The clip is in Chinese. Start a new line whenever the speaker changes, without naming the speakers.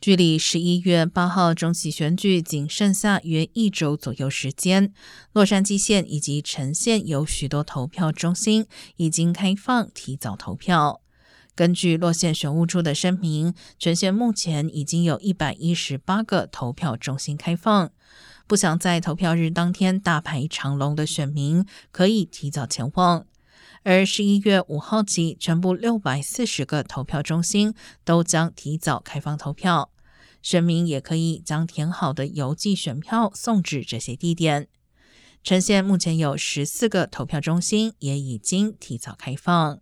距离十一月八号中期选举仅剩下约一周左右时间，洛杉矶县以及城县有许多投票中心已经开放提早投票。根据洛县选务处的声明，全县目前已经有一百一十八个投票中心开放。不想在投票日当天大排长龙的选民可以提早前往。而十一月五号起，全部六百四十个投票中心都将提早开放投票，选民也可以将填好的邮寄选票送至这些地点。陈县目前有十四个投票中心也已经提早开放。